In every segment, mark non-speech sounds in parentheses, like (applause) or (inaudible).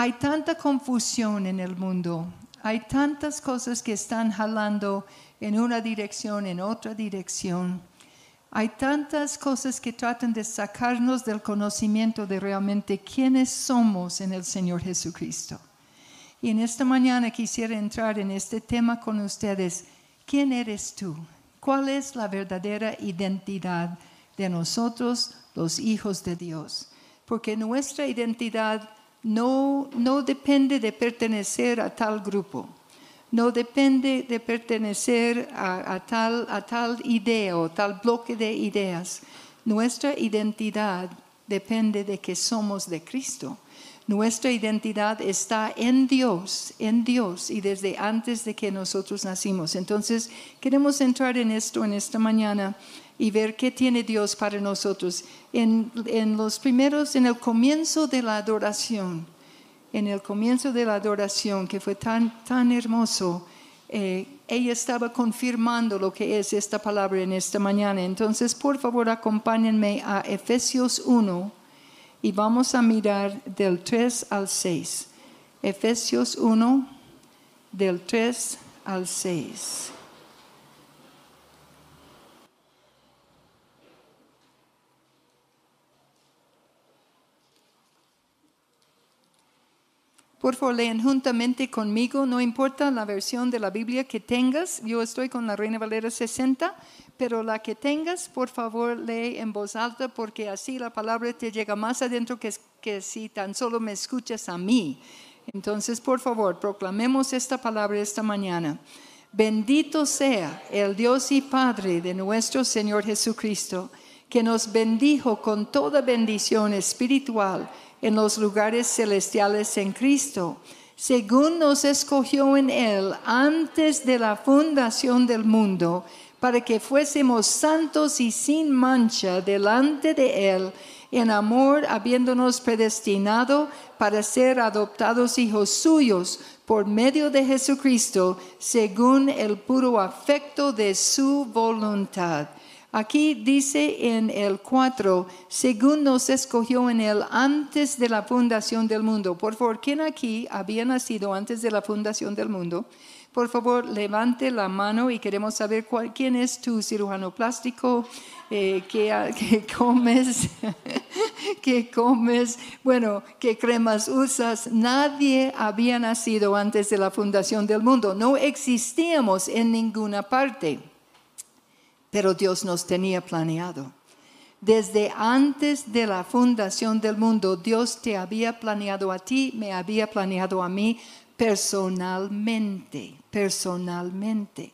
Hay tanta confusión en el mundo, hay tantas cosas que están jalando en una dirección, en otra dirección. Hay tantas cosas que tratan de sacarnos del conocimiento de realmente quiénes somos en el Señor Jesucristo. Y en esta mañana quisiera entrar en este tema con ustedes. ¿Quién eres tú? ¿Cuál es la verdadera identidad de nosotros, los hijos de Dios? Porque nuestra identidad no, no depende de pertenecer a tal grupo no depende de pertenecer a, tal, a tal idea o tal bloque de ideas. Nuestra identidad depende de que somos de Cristo. Nuestra identidad está en Dios, en Dios y desde antes de que nosotros nacimos. Entonces, queremos entrar en esto en esta mañana y ver qué tiene Dios para nosotros. En, en los primeros, en el comienzo de la adoración, en el comienzo de la adoración, que fue tan, tan hermoso, eh, ella estaba confirmando lo que es esta palabra en esta mañana. Entonces, por favor, acompáñenme a Efesios 1 y vamos a mirar del 3 al 6. Efesios 1, del 3 al 6. Por favor, leen juntamente conmigo, no importa la versión de la Biblia que tengas, yo estoy con la Reina Valera 60, pero la que tengas, por favor, lee en voz alta porque así la palabra te llega más adentro que, que si tan solo me escuchas a mí. Entonces, por favor, proclamemos esta palabra esta mañana. Bendito sea el Dios y Padre de nuestro Señor Jesucristo, que nos bendijo con toda bendición espiritual en los lugares celestiales en Cristo, según nos escogió en Él antes de la fundación del mundo, para que fuésemos santos y sin mancha delante de Él, en amor habiéndonos predestinado para ser adoptados hijos suyos por medio de Jesucristo, según el puro afecto de su voluntad Aquí dice en el 4, según nos escogió en él antes de la fundación del mundo. Por favor, ¿quién aquí había nacido antes de la fundación del mundo? Por favor, levante la mano y queremos saber quién es tu cirujano plástico, eh, qué, (laughs) comes, (laughs) qué comes, bueno, qué cremas usas. Nadie había nacido antes de la fundación del mundo. No existíamos en ninguna parte pero Dios nos tenía planeado. Desde antes de la fundación del mundo, Dios te había planeado a ti, me había planeado a mí personalmente, personalmente.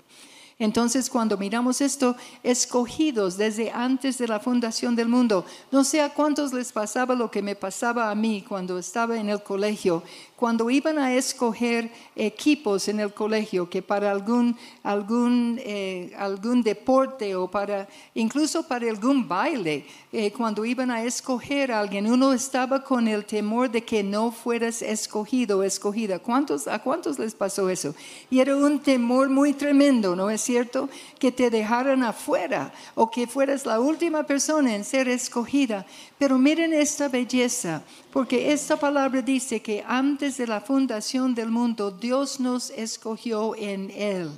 Entonces, cuando miramos esto, escogidos desde antes de la fundación del mundo, no sé a cuántos les pasaba lo que me pasaba a mí cuando estaba en el colegio, cuando iban a escoger equipos en el colegio, que para algún, algún, eh, algún deporte o para, incluso para algún baile, eh, cuando iban a escoger a alguien, uno estaba con el temor de que no fueras escogido o escogida. ¿Cuántos, ¿A cuántos les pasó eso? Y era un temor muy tremendo, ¿no es cierto? Que te dejaran afuera o que fueras la última persona en ser escogida. Pero miren esta belleza, porque esta palabra dice que antes de la fundación del mundo Dios nos escogió en Él.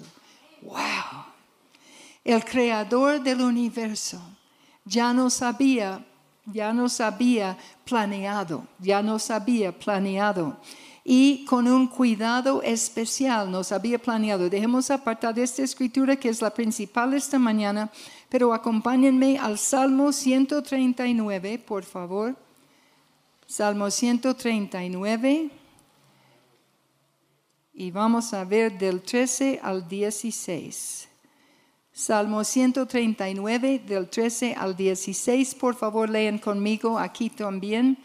¡Wow! El creador del universo ya nos había, ya nos había planeado, ya nos había planeado y con un cuidado especial nos había planeado. Dejemos apartar esta escritura que es la principal esta mañana pero acompáñenme al Salmo 139, por favor. Salmo 139. Y vamos a ver del 13 al 16. Salmo 139, del 13 al 16. Por favor, lean conmigo aquí también.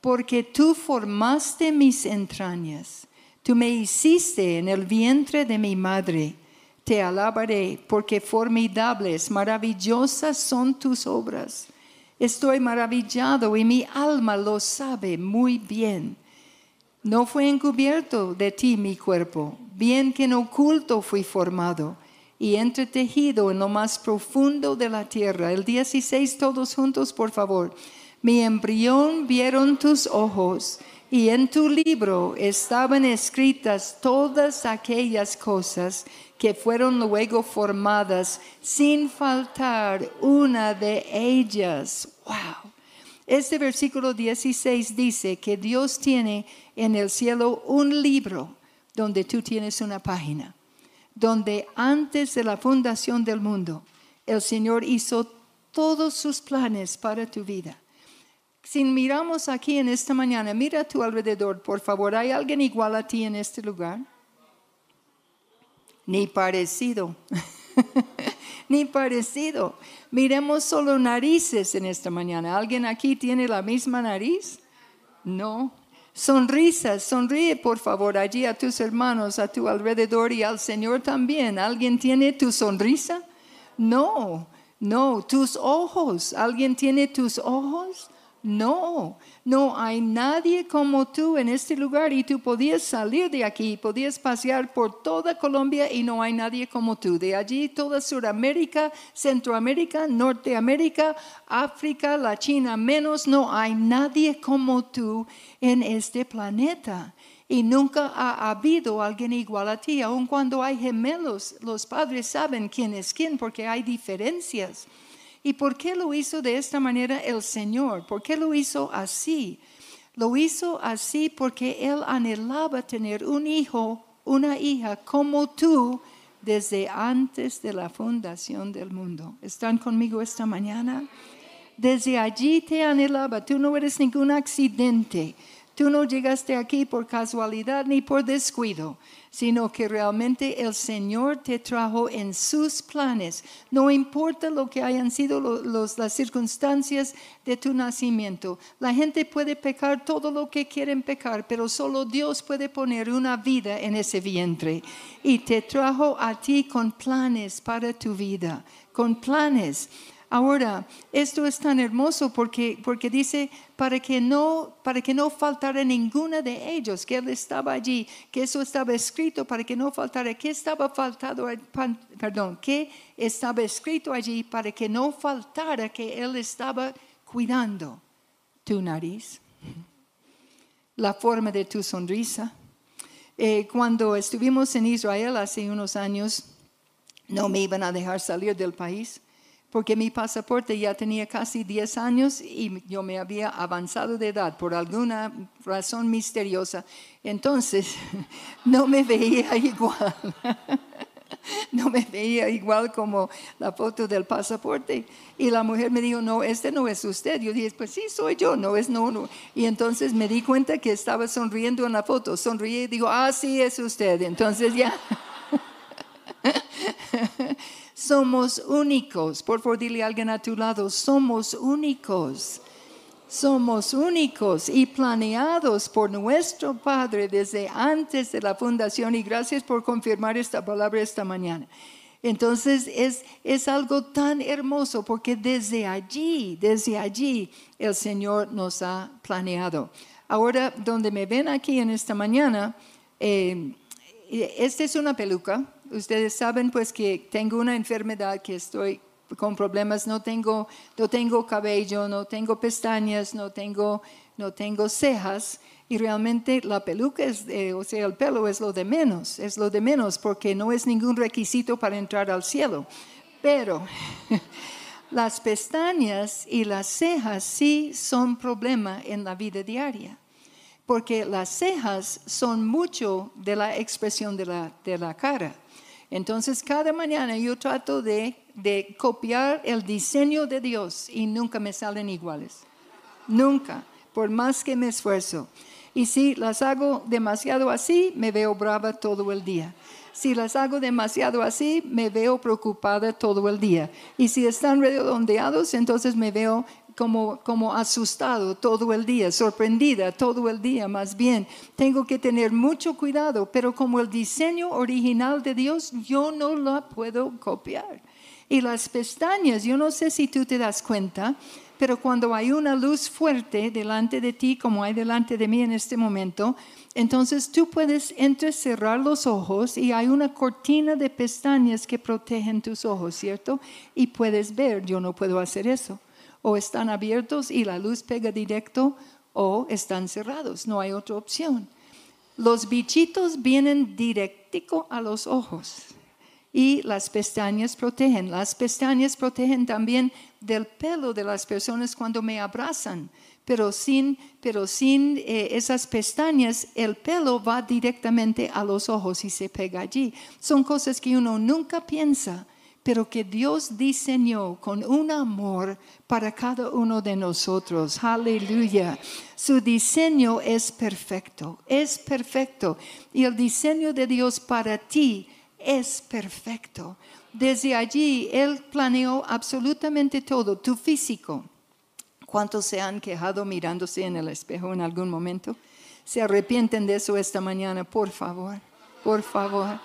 Porque tú formaste mis entrañas, tú me hiciste en el vientre de mi madre te alabaré porque formidables, maravillosas son tus obras. Estoy maravillado y mi alma lo sabe muy bien. No fue encubierto de ti mi cuerpo, bien que en oculto fui formado y entretejido en lo más profundo de la tierra. El 16 todos juntos, por favor. Mi embrión vieron tus ojos Y en tu libro estaban escritas todas aquellas cosas que fueron luego formadas sin faltar una de ellas. ¡Wow! Este versículo 16 dice que Dios tiene en el cielo un libro donde tú tienes una página, donde antes de la fundación del mundo el Señor hizo todos sus planes para tu vida. Si miramos aquí en esta mañana, mira a tu alrededor, por favor, ¿hay alguien igual a ti en este lugar? Ni parecido. (laughs) Ni parecido. Miremos solo narices en esta mañana. ¿Alguien aquí tiene la misma nariz? No. Sonrisas, sonríe por favor allí a tus hermanos, a tu alrededor y al Señor también. ¿Alguien tiene tu sonrisa? No, no, tus ojos. ¿Alguien tiene tus ojos? No, no hay nadie como tú en este lugar y tú podías salir de aquí, podías pasear por toda Colombia y no hay nadie como tú. De allí toda Sudamérica, Centroamérica, Norteamérica, África, la China menos, no hay nadie como tú en este planeta. Y nunca ha habido alguien igual a ti, aun cuando hay gemelos, los padres saben quién es quién porque hay diferencias. ¿Y por qué lo hizo de esta manera el Señor? ¿Por qué lo hizo así? Lo hizo así porque Él anhelaba tener un hijo, una hija como tú desde antes de la fundación del mundo. ¿Están conmigo esta mañana? Desde allí te anhelaba. Tú no eres ningún accidente. Tú no llegaste aquí por casualidad ni por descuido sino que realmente el Señor te trajo en sus planes. No importa lo que hayan sido las circunstancias de tu nacimiento. La gente puede pecar todo lo que quieren pecar, pero solo Dios puede poner una vida en ese vientre. Y te trajo a ti con planes para tu vida, con planes. Ahora, esto es tan hermoso porque, porque dice, para que, no, para que no faltara ninguna de ellos, que Él estaba allí, que eso estaba escrito para que no faltara, que estaba faltado, perdón, que estaba escrito allí para que no faltara que Él estaba cuidando tu nariz, la forma de tu sonrisa. Eh, cuando estuvimos en Israel hace unos años, no me iban a dejar salir del país porque mi pasaporte ya tenía casi 10 años y yo me había avanzado de edad por alguna razón misteriosa. Entonces, (laughs) no me veía (laughs) igual. No me veía igual como la foto del pasaporte. Y la mujer me dijo, no, este no es usted. Yo dije, pues sí, soy yo, no es no, no. Y entonces me di cuenta que estaba sonriendo en la foto. Sonríe y digo, ah, sí, es usted. Entonces ya. (laughs) Somos únicos. Por favor, dile a alguien a tu lado, somos únicos. Somos únicos y planeados por nuestro Padre desde antes de la fundación. Y gracias por confirmar esta palabra esta mañana. Entonces es, es algo tan hermoso porque desde allí, desde allí el Señor nos ha planeado. Ahora, donde me ven aquí en esta mañana, eh, esta es una peluca ustedes saben pues que tengo una enfermedad que estoy con problemas, no tengo, no tengo cabello, no tengo pestañas, no tengo, no tengo cejas y realmente la peluca, es, o sea, el pelo es lo de menos, es lo de menos porque no es ningún requisito para entrar al cielo. Pero (laughs) las pestañas y las cejas sí son problema en la vida diaria porque las cejas son mucho de la expresión de la, de la cara. Entonces cada mañana yo trato de, copiar el diseño de Dios y nunca me salen iguales. Nunca, por más que me esfuerzo. Y si las hago demasiado así, me veo brava todo el día. Si las hago demasiado así, me veo preocupada todo el día. Y si están redondeados, entonces me veo como, como asustado todo el día, sorprendida todo el día más bien. Tengo que tener mucho cuidado, pero como el diseño original de Dios, yo no la puedo copiar. Y las pestañas, yo no sé si tú te das cuenta, pero cuando hay una luz fuerte delante de ti, como hay delante de mí en este momento, entonces tú puedes entrecerrar los ojos y hay una cortina de pestañas que protegen tus ojos, ¿cierto? Y puedes ver, yo no puedo hacer eso o están abiertos y la luz pega directo o están cerrados, no hay otra opción. Los bichitos vienen directico a los ojos y las pestañas protegen. Las pestañas protegen también del pelo de las personas cuando me abrazan, pero sin, pero sin eh, esas pestañas el pelo va directamente a los ojos y se pega allí. Son cosas que uno nunca piensa, pero que Dios diseñó con un amor para cada uno de nosotros. Aleluya. Su diseño es perfecto, es perfecto. Y el diseño de Dios para ti es perfecto. Desde allí Él planeó absolutamente todo, tu físico. ¿Cuántos se han quejado mirándose en el espejo en algún momento? ¿Se arrepienten de eso esta mañana? Por favor, por favor,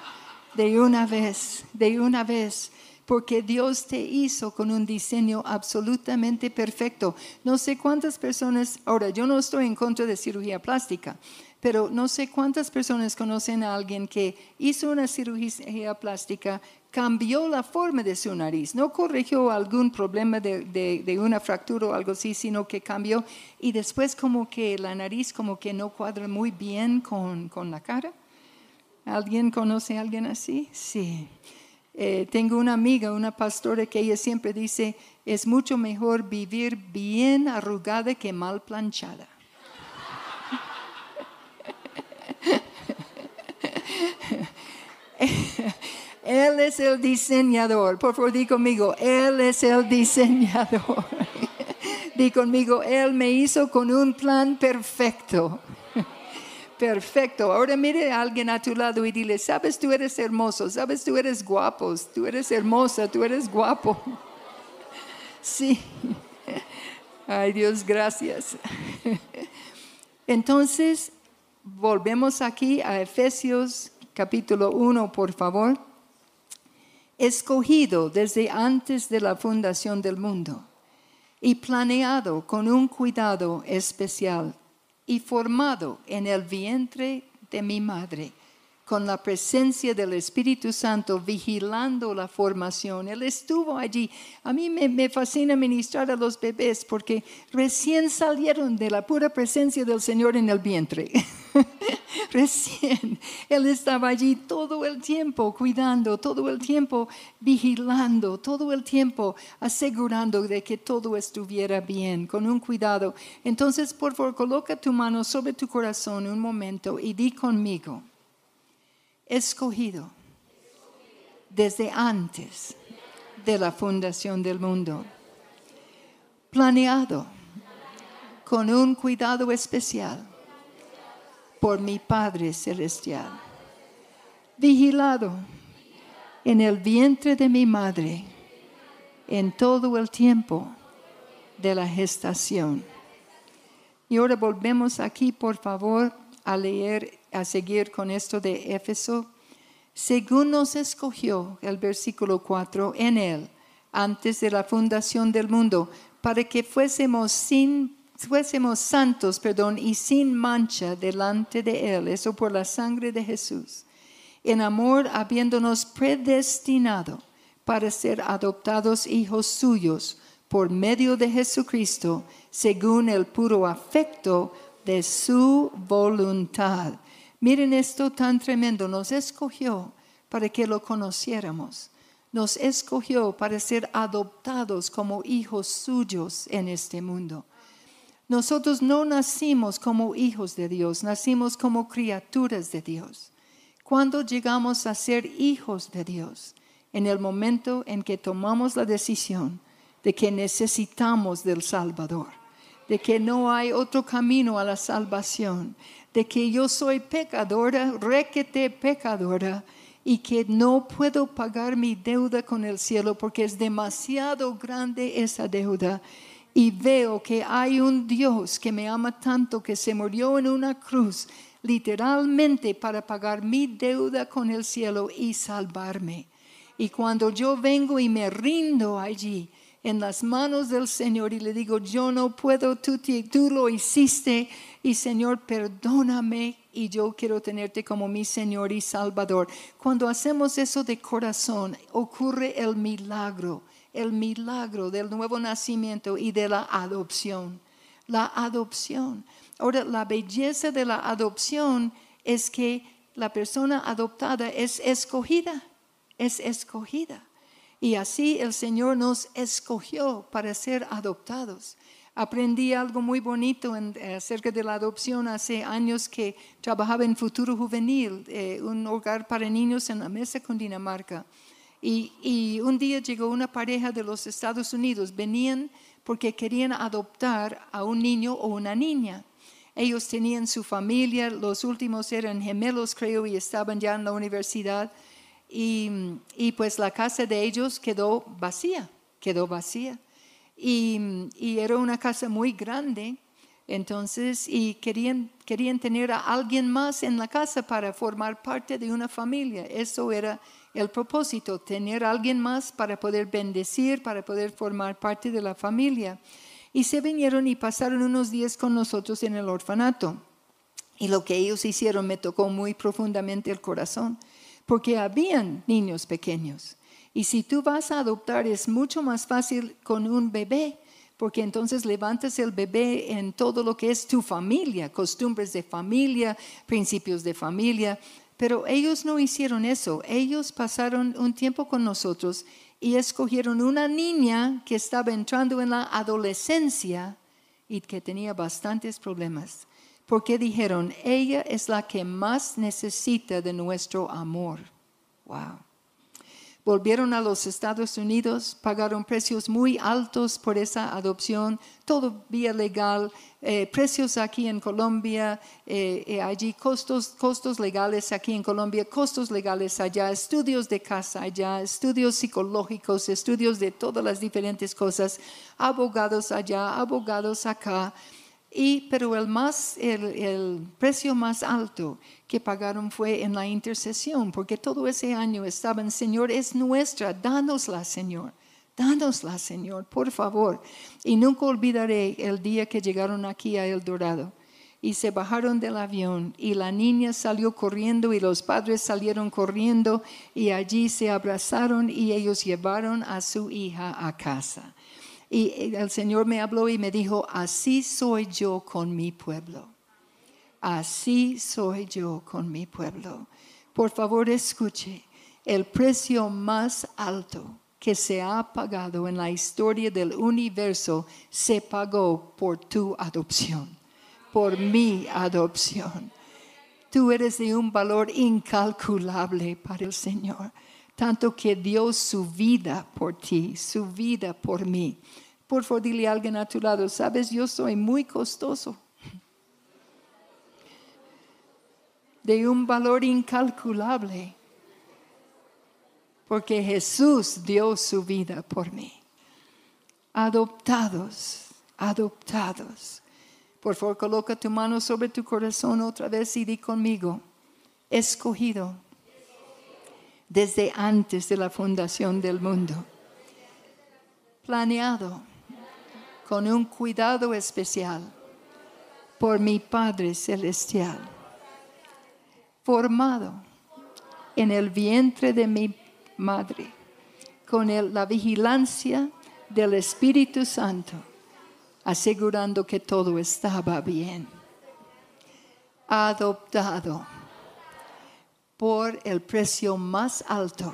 de una vez, de una vez porque Dios te hizo con un diseño absolutamente perfecto. No sé cuántas personas, ahora yo no estoy en contra de cirugía plástica, pero no sé cuántas personas conocen a alguien que hizo una cirugía plástica, cambió la forma de su nariz, no corrigió algún problema de, una fractura o algo así, sino que cambió y después como que la nariz como que no cuadra muy bien con, con la cara. ¿Alguien conoce a alguien así? Sí. Eh, tengo una amiga, una pastora, que ella siempre dice, es mucho mejor vivir bien arrugada que mal planchada. (laughs) Él es el diseñador. Por favor, di conmigo, Él es el diseñador. (laughs) di conmigo, Él me hizo con un plan perfecto. Perfecto. Ahora mire a alguien a tu lado y dile, sabes, tú eres hermoso, sabes, tú eres guapo, tú eres hermosa, tú eres guapo. (laughs) Sí. Ay Dios, gracias. (laughs) Entonces, volvemos aquí a Efesios capítulo 1, por favor. Escogido desde antes de la fundación del mundo y planeado con un cuidado especial y formado en el vientre de mi madre con la presencia del Espíritu Santo vigilando la formación. Él estuvo allí. A mí me, fascina ministrar a los bebés porque recién salieron de la pura presencia del Señor en el vientre. (laughs) (laughs) recién. Él estaba allí todo el tiempo cuidando, todo el tiempo vigilando, todo el tiempo asegurando de que todo estuviera bien, con un cuidado. Entonces, por favor, coloca tu mano sobre tu corazón un momento y di conmigo escogido desde antes de la fundación del mundo, planeado con un cuidado especial por mi Padre Celestial, vigilado en el vientre de mi madre en todo el tiempo de la gestación. Y ahora volvemos aquí, por favor, a leer a seguir con esto de Éfeso, según nos escogió, el versículo 4, en él, antes de la fundación del mundo, para que fuésemos sin fuésemos santos, perdón, y sin mancha delante de él, eso por la sangre de Jesús, en amor habiéndonos predestinado para ser adoptados hijos suyos por medio de Jesucristo, según el puro afecto de su voluntad Miren esto tan tremendo, nos escogió para que lo conociéramos. Nos escogió para ser adoptados como hijos suyos en este mundo. Nosotros no nacimos como hijos de Dios, nacimos como criaturas de Dios. Cuando llegamos a ser hijos de Dios? En el momento en que tomamos la decisión de que necesitamos del Salvador, de que no hay otro camino a la salvación, de que yo soy pecadora, requete pecadora, y que no puedo pagar mi deuda con el cielo porque es demasiado grande esa deuda. Y veo que hay un Dios que me ama tanto que se murió en una cruz literalmente para pagar mi deuda con el cielo y salvarme. Y cuando yo vengo y me rindo allí, en las manos del Señor y le digo, yo no puedo, tú, tú lo hiciste y Señor, perdóname y yo quiero tenerte como mi Señor y Salvador. Cuando hacemos eso de corazón, ocurre el milagro, el milagro del nuevo nacimiento y de la adopción. la adopción. Ahora, la belleza de la adopción es que la persona adoptada es escogida, es escogida. Y así el Señor nos escogió para ser adoptados. Aprendí algo muy bonito acerca de la adopción hace años que trabajaba en Futuro Juvenil, eh, un hogar para niños en la mesa con Dinamarca. Y, y, un día llegó una pareja de los Estados Unidos, venían porque querían adoptar a un niño o una niña. Ellos tenían su familia, los últimos eran gemelos creo y estaban ya en la universidad y, pues la casa de ellos quedó vacía, quedó vacía. Y, era una casa muy grande, entonces, y querían, querían tener a alguien más en la casa para formar parte de una familia. Eso era el propósito, tener a alguien más para poder bendecir, para poder formar parte de la familia. Y se vinieron y pasaron unos días con nosotros en el orfanato. Y lo que ellos hicieron me tocó muy profundamente el corazón porque habían niños pequeños. Y si tú vas a adoptar es mucho más fácil con un bebé, porque entonces levantas el bebé en todo lo que es tu familia, costumbres de familia, principios de familia. Pero ellos no hicieron eso. Ellos pasaron un tiempo con nosotros y escogieron una niña que estaba entrando en la adolescencia y que tenía bastantes problemas porque dijeron, ella es la que más necesita de nuestro amor. Wow. Volvieron a los Estados Unidos, pagaron precios muy altos por esa adopción, todo vía legal, eh, precios aquí en Colombia, eh, eh, allí costos, costos legales aquí en Colombia, costos legales allá, estudios de casa allá, estudios psicológicos, estudios de todas las diferentes cosas, abogados allá, abogados acá. Y, pero el, más, el, precio más alto que pagaron fue en la intercesión, porque todo ese año estaban, Señor, es nuestra, dánosla, Señor, dánosla, Señor, por favor. Y nunca olvidaré el día que llegaron aquí a El Dorado y se bajaron del avión y la niña salió corriendo y los padres salieron corriendo y allí se abrazaron y ellos llevaron a su hija a casa. Y el Señor me habló y me dijo, así soy yo con mi pueblo. Así soy yo con mi pueblo. Por favor, escuche, el precio más alto que se ha pagado en la historia del universo se pagó por tu adopción, por mi adopción. Tú eres de un valor incalculable para el Señor tanto que dio su vida por ti, su vida por mí. Por favor, dile a alguien a tu lado, sabes, yo soy muy costoso, de un valor incalculable, porque Jesús dio su vida por mí. Adoptados, adoptados. Por favor, coloca tu mano sobre tu corazón otra vez y di conmigo, escogido desde antes de la fundación del mundo. Planeado con un cuidado especial por mi Padre Celestial. Formado en el vientre de mi madre con la vigilancia del Espíritu Santo, asegurando que todo estaba bien. Adoptado por el precio más alto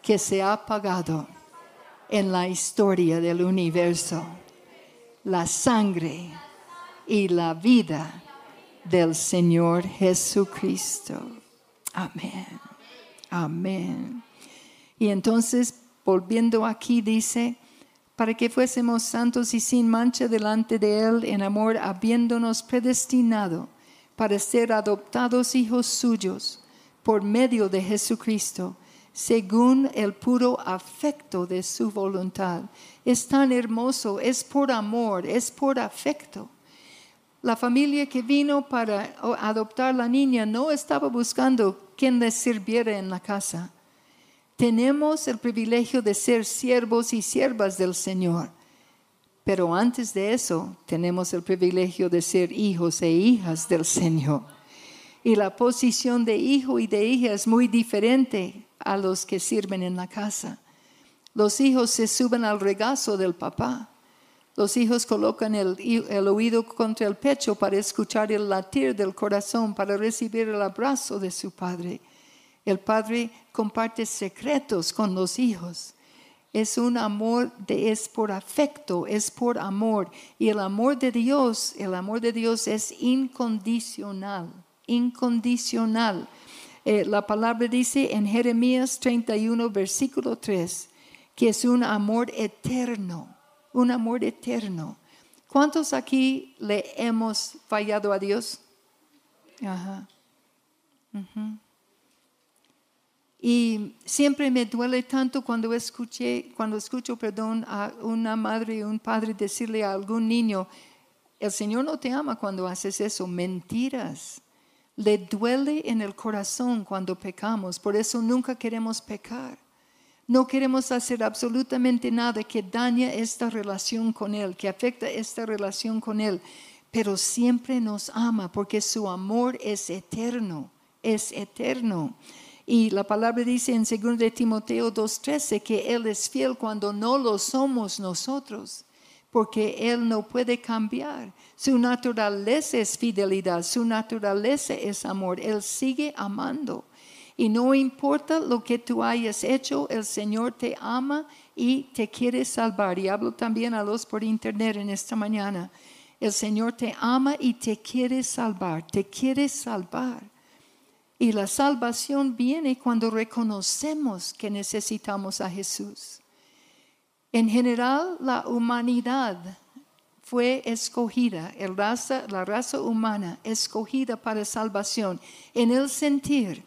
que se ha pagado en la historia del universo, la sangre y la vida del Señor Jesucristo. Amén. Amén. Y entonces, volviendo aquí, dice, para que fuésemos santos y sin mancha delante de Él en amor, habiéndonos predestinado para ser adoptados hijos suyos por medio de Jesucristo, según el puro afecto de su voluntad. Es tan hermoso, es por amor, es por afecto. La familia que vino para adoptar la niña no estaba buscando quien les sirviera en la casa. Tenemos el privilegio de ser siervos y siervas del Señor. Pero antes de eso, tenemos el privilegio de ser hijos e hijas del Señor. Y la posición de hijo y de hija es muy diferente a los que sirven en la casa. Los hijos se suben al regazo del papá. Los hijos colocan el, oído contra el pecho para escuchar el latir del corazón, para recibir el abrazo de su padre. El padre comparte secretos con los hijos. Es un amor de es por afecto, es por amor. Y el amor de Dios, el amor de Dios es incondicional, incondicional. Eh, la palabra dice en Jeremías 31, versículo 3, que es un amor eterno un amor eterno. ¿Cuántos aquí le hemos fallado a Dios? Ajá. Y siempre me duele tanto cuando escuché, cuando escucho, perdón, a una madre y un padre decirle a algún niño, el Señor no te ama cuando haces eso, mentiras. Le duele en el corazón cuando pecamos, por eso nunca queremos pecar. No queremos hacer absolutamente nada que dañe esta relación con Él, que afecte esta relación con Él, pero siempre nos ama porque su amor es eterno, es eterno. Y la palabra dice en 2 de Timoteo 2.13 que Él es fiel cuando no lo somos nosotros, porque Él no puede cambiar. Su naturaleza es fidelidad, su naturaleza es amor. Él sigue amando. Y no importa lo que tú hayas hecho, el Señor te ama y te quiere salvar. Y hablo también a los por internet en esta mañana. El Señor te ama y te quiere salvar, te quiere salvar. Y la salvación viene cuando reconocemos que necesitamos a Jesús. En general, la humanidad fue escogida, la raza humana escogida para salvación, en el sentir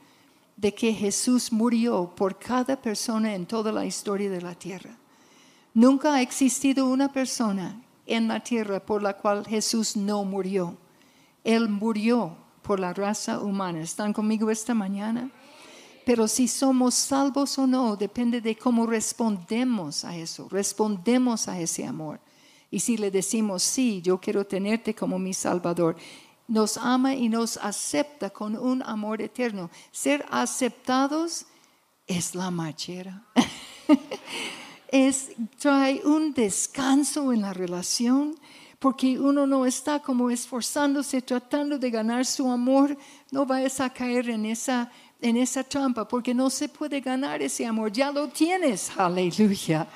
de que Jesús murió por cada persona en toda la historia de la tierra. Nunca ha existido una persona en la tierra por la cual Jesús no murió. Él murió por la raza humana. ¿Están conmigo esta mañana? Pero si somos salvos o no depende de cómo respondemos a eso, respondemos a ese amor. Y si le decimos, sí, yo quiero tenerte como mi Salvador, nos ama y nos acepta con un amor eterno. Ser aceptados es la machera. (laughs) es trae un descanso en la relación porque uno no está como esforzándose tratando de ganar su amor, no vayas a caer en esa en esa trampa porque no se puede ganar ese amor, ya lo tienes, aleluya.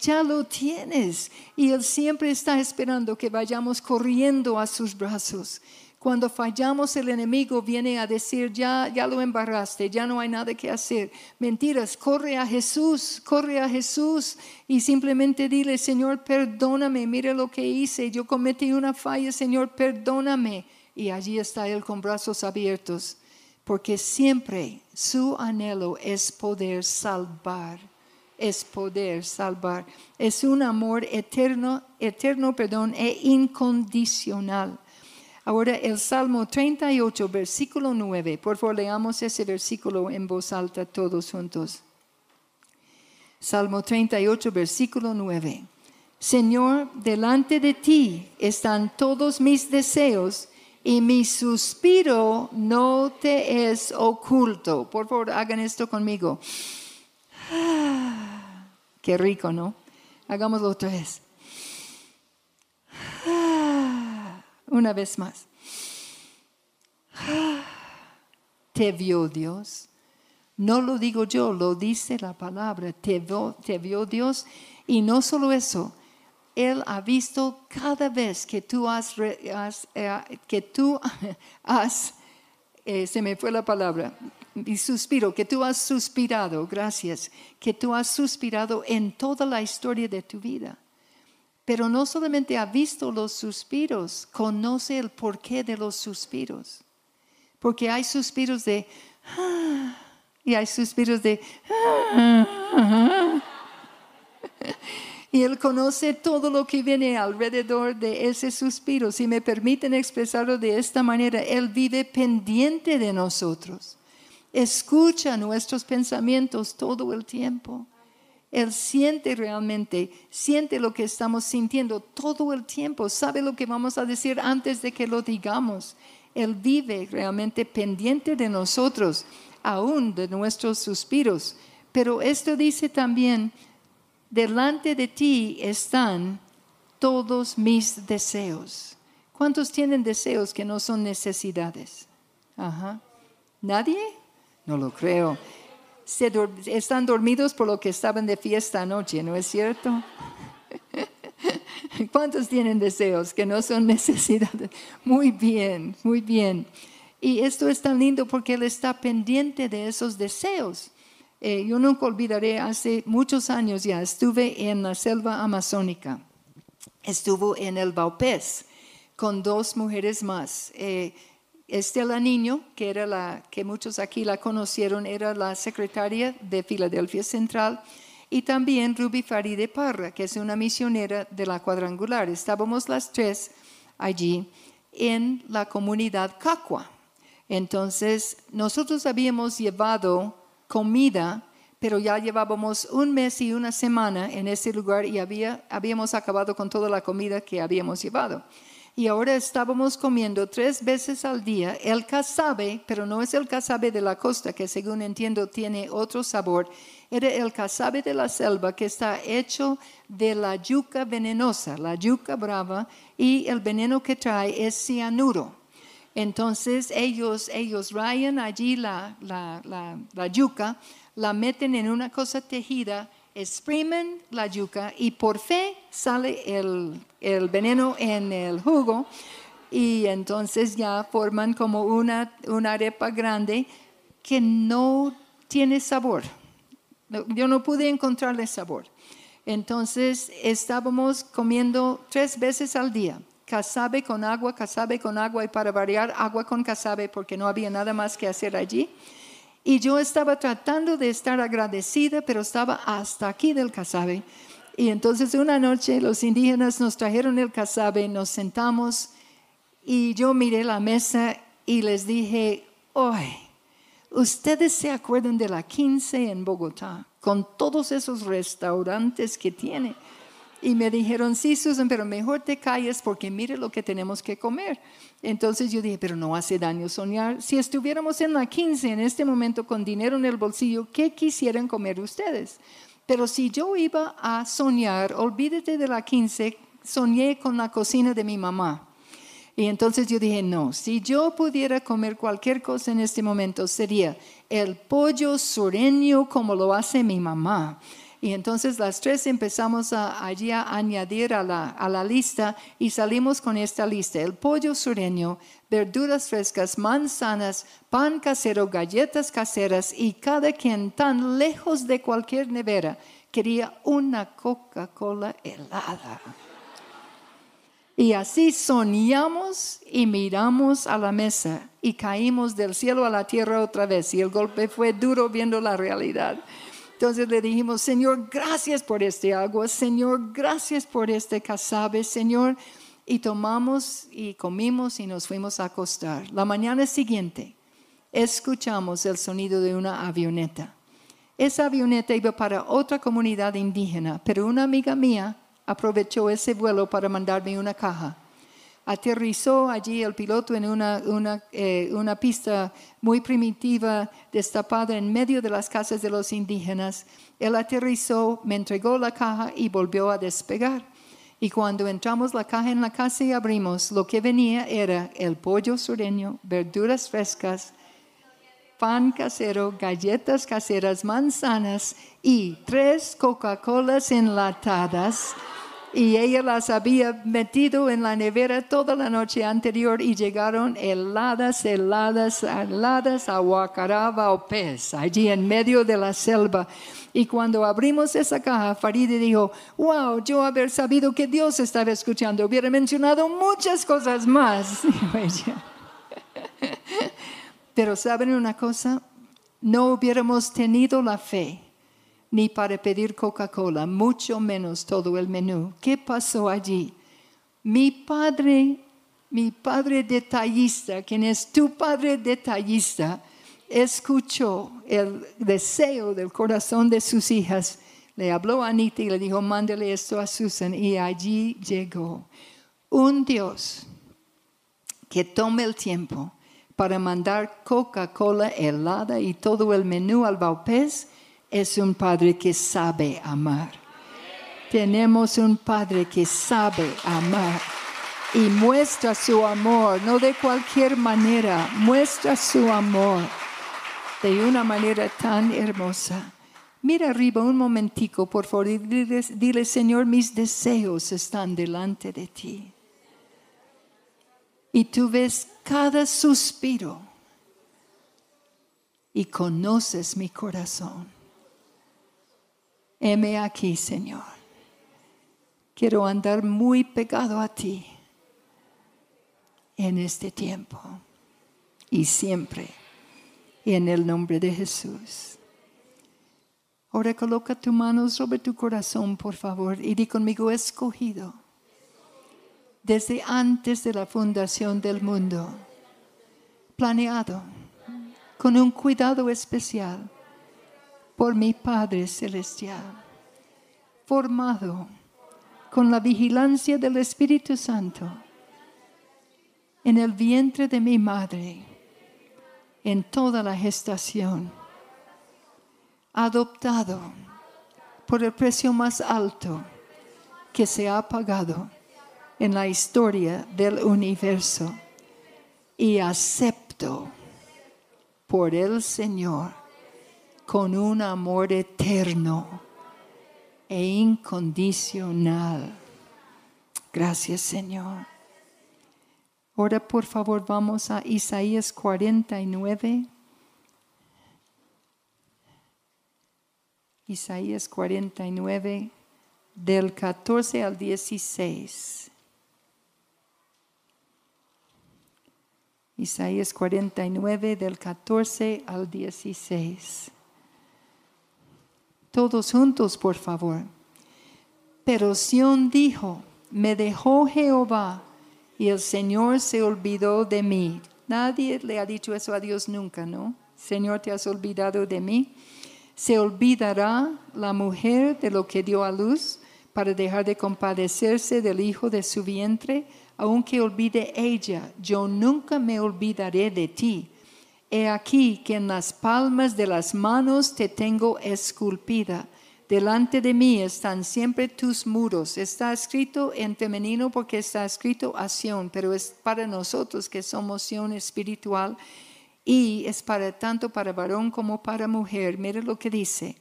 Ya lo tienes. Y Él siempre está esperando que vayamos corriendo a sus brazos cuando fallamos, el enemigo viene a decir, ya, ya lo embarraste, ya no hay nada que hacer. Mentiras, corre a Jesús, corre a Jesús y simplemente dile, Señor, perdóname, mire lo que hice, yo cometí una falla, Señor, perdóname. Y allí está Él con brazos abiertos, porque siempre su anhelo es poder salvar, es poder salvar. Es un amor eterno, eterno, perdón, e incondicional. Ahora el Salmo 38, versículo 9. Por favor, leamos ese versículo en voz alta todos juntos. Salmo 38, versículo 9. Señor, delante de ti están todos mis deseos y mi suspiro no te es oculto. Por favor, hagan esto conmigo. qué rico, ¿no? Hagámoslo otra vez. Una vez más. Te vio Dios. No lo digo yo, lo dice la palabra. Te vio, Dios. Y no solo eso, Él ha visto cada vez que tú has, eh, que tú (laughs) has, eh, se me fue la palabra, y suspiro, que tú has suspirado, gracias, que tú has suspirado en toda la historia de tu vida. Pero no solamente ha visto los suspiros, conoce el porqué de los suspiros. Porque hay suspiros de... y hay suspiros de... y Él conoce todo lo que viene alrededor de ese suspiro. Si me permiten expresarlo de esta manera, Él vive pendiente de nosotros. Escucha nuestros pensamientos todo el tiempo. Él siente realmente, siente lo que estamos sintiendo todo el tiempo, sabe lo que vamos a decir antes de que lo digamos. Él vive realmente pendiente de nosotros, aún de nuestros suspiros. Pero esto dice también, delante de ti están todos mis deseos. ¿Cuántos tienen deseos que no son necesidades? Ajá. ¿Nadie? No lo creo. Están dormidos por lo que estaban de fiesta anoche, ¿no es cierto? (laughs) ¿Cuántos tienen deseos que no son necesidades? Muy bien, muy bien. Y esto es tan lindo porque Él está pendiente de esos deseos. Eh, yo nunca olvidaré, hace muchos años ya estuve en la selva amazónica. Estuvo en el Baupés con dos mujeres más. Eh, Estela Niño, que era la que muchos aquí la conocieron, era la secretaria de Filadelfia Central, y también Ruby Faride Parra, que es una misionera de la cuadrangular. Estábamos las tres allí en la comunidad Cacua. Entonces, nosotros habíamos llevado comida, pero ya llevábamos un mes y una semana en ese lugar y había, habíamos acabado con toda la comida que habíamos llevado y ahora estábamos comiendo tres veces al día el casabe, pero no es el casabe de la costa, que según entiendo tiene otro sabor. Era el casabe de la selva que está hecho de la yuca venenosa, la yuca brava, y el veneno que trae es cianuro. Entonces ellos, ellos rayan allí la, la, la, la yuca, la meten en una cosa tejida exprimen la yuca y por fe sale el, veneno en el jugo y entonces ya forman como una, una arepa grande que no tiene sabor. Yo no pude encontrarle sabor. Entonces estábamos comiendo tres veces al día, casabe con agua, casabe con agua y para variar agua con casabe porque no había nada más que hacer allí. Y yo estaba tratando de estar agradecida, pero estaba hasta aquí del casabe. Y entonces una noche los indígenas nos trajeron el casabe, nos sentamos y yo miré la mesa y les dije, hoy, ustedes se acuerdan de la 15 en Bogotá, con todos esos restaurantes que tiene. Y me dijeron, sí, Susan, pero mejor te calles porque mire lo que tenemos que comer. Entonces yo dije, pero no hace daño soñar. Si estuviéramos en la 15 en este momento con dinero en el bolsillo, ¿qué quisieran comer ustedes? Pero si yo iba a soñar, olvídate de la 15, soñé con la cocina de mi mamá. Y entonces yo dije, no, si yo pudiera comer cualquier cosa en este momento, sería el pollo sureño como lo hace mi mamá y entonces las tres empezamos a, allí a añadir a la, a la lista y salimos con esta lista. El pollo sureño, verduras frescas, manzanas, pan casero, galletas caseras y cada quien tan lejos de cualquier nevera quería una Coca-Cola helada. Y así soñamos y miramos a la mesa y caímos del cielo a la tierra otra vez. Y el golpe fue duro viendo la realidad. Entonces le dijimos, Señor, gracias por este agua, Señor, gracias por este casabe, Señor. Y tomamos y comimos y nos fuimos a acostar. La mañana siguiente escuchamos el sonido de una avioneta. Esa avioneta iba para otra comunidad indígena, pero una amiga mía aprovechó ese vuelo para mandarme una caja aterrizó allí el piloto en eh, una, pista muy primitiva, destapada en medio de las casas de los indígenas. Él aterrizó, me entregó la caja y volvió a despegar. Y cuando entramos la caja en la casa y abrimos, lo que venía era el pollo sureño, verduras frescas, pan casero, galletas caseras, manzanas y tres Coca-Colas enlatadas y ella las había metido en la nevera toda la noche anterior y llegaron heladas, heladas, heladas a Huacaraba o Pez, allí en medio de la selva. Y cuando abrimos esa caja, Faride dijo, wow, yo haber sabido que Dios estaba escuchando, hubiera mencionado muchas cosas más. (laughs) Pero ¿saben una cosa? No hubiéramos tenido la fe ni para pedir Coca-Cola, mucho menos todo el menú. ¿Qué pasó allí? Mi padre, mi padre detallista, quien es tu padre detallista, escuchó el deseo del corazón de sus hijas. Le habló a Anita y le dijo, mándele esto a Susan. Y allí llegó un Dios que tome el tiempo para mandar Coca-Cola helada y todo el menú al Baupés es un padre que sabe amar. Tenemos un Padre que sabe amar y muestra su amor, no de cualquier manera, muestra su amor de una manera tan hermosa. Mira arriba un momentico, por favor, y dile, Señor, mis deseos están delante de ti. Y tú ves cada suspiro y conoces mi corazón. Heme aquí, Señor. Quiero andar muy pegado a ti en este tiempo y siempre en el nombre de Jesús. Ahora coloca tu mano sobre tu corazón, por favor, y di conmigo, escogido desde antes de la fundación del mundo, planeado con un cuidado especial por mi Padre Celestial, formado con la vigilancia del Espíritu Santo en el vientre de mi madre, en toda la gestación, adoptado por el precio más alto que se ha pagado en la historia del universo y acepto por el Señor con un amor eterno e incondicional. Gracias Señor. Ahora por favor vamos a Isaías 49. Isaías 49 del 14 al 16. Isaías 49 del 14 al 16. Todos juntos, por favor. Pero Sión dijo, me dejó Jehová y el Señor se olvidó de mí. Nadie le ha dicho eso a Dios nunca, ¿no? Señor, te has olvidado de mí. ¿Se olvidará la mujer de lo que dio a luz para dejar de compadecerse del hijo de su vientre? Aunque olvide ella, yo nunca me olvidaré de ti. He aquí que en las palmas de las manos te tengo esculpida. Delante de mí están siempre tus muros. Está escrito en femenino porque está escrito a pero es para nosotros que somos Sion espiritual y es para tanto para varón como para mujer. Mire lo que dice.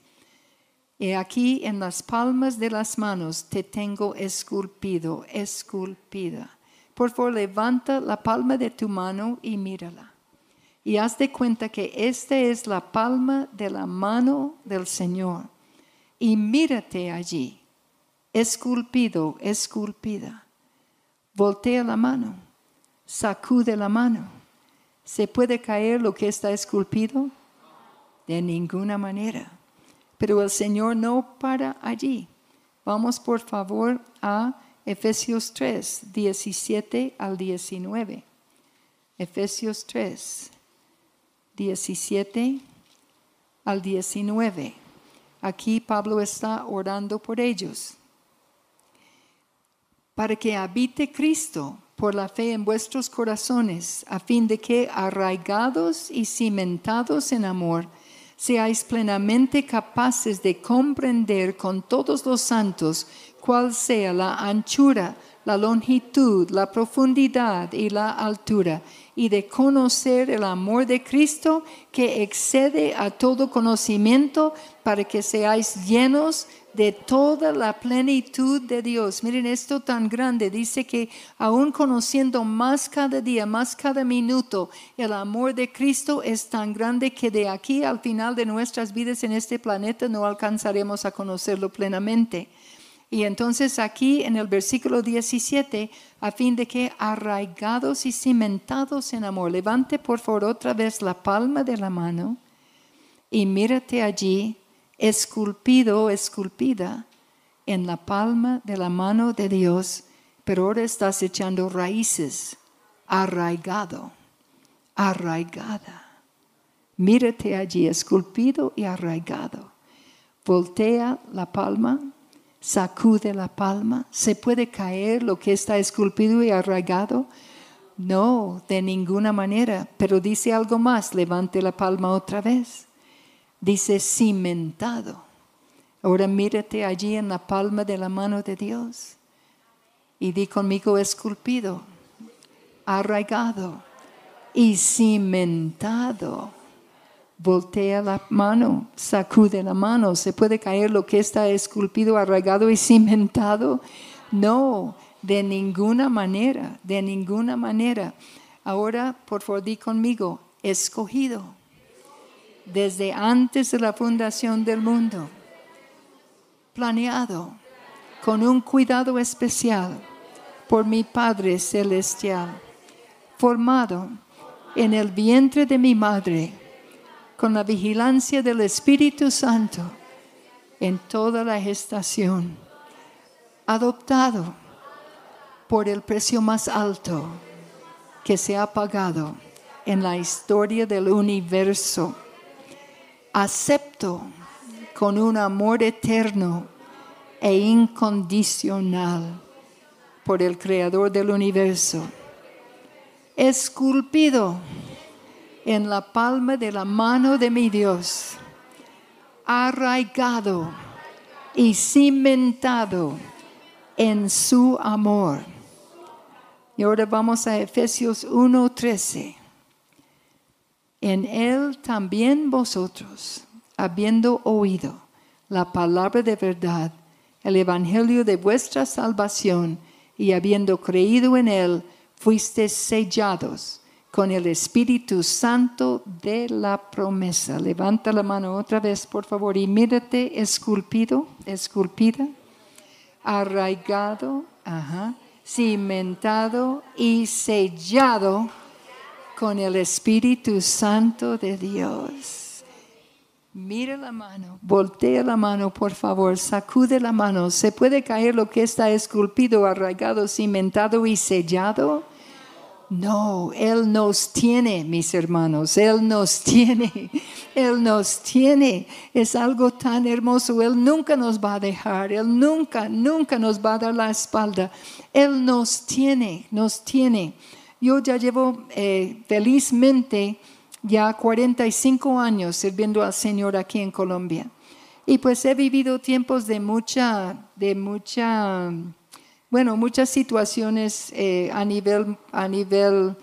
He aquí en las palmas de las manos te tengo esculpido, esculpida. Por favor, levanta la palma de tu mano y mírala. Y haz de cuenta que esta es la palma de la mano del Señor. Y mírate allí, esculpido, esculpida. Voltea la mano, sacude la mano ¿Se puede caer lo que está esculpido? De ninguna manera. Pero el Señor no para allí. Vamos por favor a Efesios 3, 17 al 19. Efesios 3, 17 al 19. Aquí Pablo está orando por ellos. Para que habite Cristo por la fe en vuestros corazones, a fin de que, arraigados y cimentados en amor, seáis plenamente capaces de comprender con todos los santos cuál sea la anchura, la longitud, la profundidad y la altura, y de conocer el amor de Cristo que excede a todo conocimiento, para que seáis llenos de toda la plenitud de Dios. Miren esto tan grande. Dice que aún conociendo más cada día, más cada minuto, el amor de Cristo es tan grande que de aquí al final de nuestras vidas en este planeta no alcanzaremos a conocerlo plenamente. Y entonces aquí en el versículo 17, a fin de que arraigados y cimentados en amor, levante por favor otra vez la palma de la mano y mírate allí esculpido, esculpida en la palma de la mano de Dios, pero ahora estás echando raíces, arraigado, arraigada. Mírate allí, esculpido y arraigado. Voltea la palma, sacude la palma. ¿Se puede caer lo que está esculpido y arraigado? No, de ninguna manera, pero dice algo más, levante la palma otra vez dice cimentado. Ahora mírate allí en la palma de la mano de Dios y di conmigo esculpido, arraigado y cimentado. Voltea la mano, sacude la mano. ¿Se puede caer lo que está esculpido, arraigado y cimentado? No, de ninguna manera, de ninguna manera. Ahora, por favor, di conmigo, escogido desde antes de la fundación del mundo, planeado con un cuidado especial por mi Padre Celestial, formado en el vientre de mi madre, con la vigilancia del Espíritu Santo en toda la gestación, adoptado por el precio más alto que se ha pagado en la historia del universo. Acepto con un amor eterno e incondicional por el Creador del universo, esculpido en la palma de la mano de mi Dios, arraigado y cimentado en su amor y ahora vamos a Efesios 1:13. En él también vosotros, habiendo oído la palabra de verdad, el evangelio de vuestra salvación, y habiendo creído en él, fuisteis sellados con el Espíritu Santo de la promesa. Levanta la mano otra vez, por favor, y mírate esculpido, esculpida, arraigado, ajá, cimentado y sellado con el Espíritu Santo de Dios. Mira la mano, voltea la mano, por favor, sacude la mano. ¿Se puede caer lo que está esculpido, arraigado, cimentado y sellado? No, Él nos tiene, mis hermanos, Él nos tiene, Él nos tiene. Es algo tan hermoso, Él nunca nos va a dejar, Él nunca, nunca nos va a dar la espalda. Él nos tiene, nos tiene. Yo ya llevo eh, felizmente ya 45 años sirviendo al Señor aquí en Colombia. Y pues he vivido tiempos de mucha, de mucha bueno, muchas situaciones eh, a, nivel, a nivel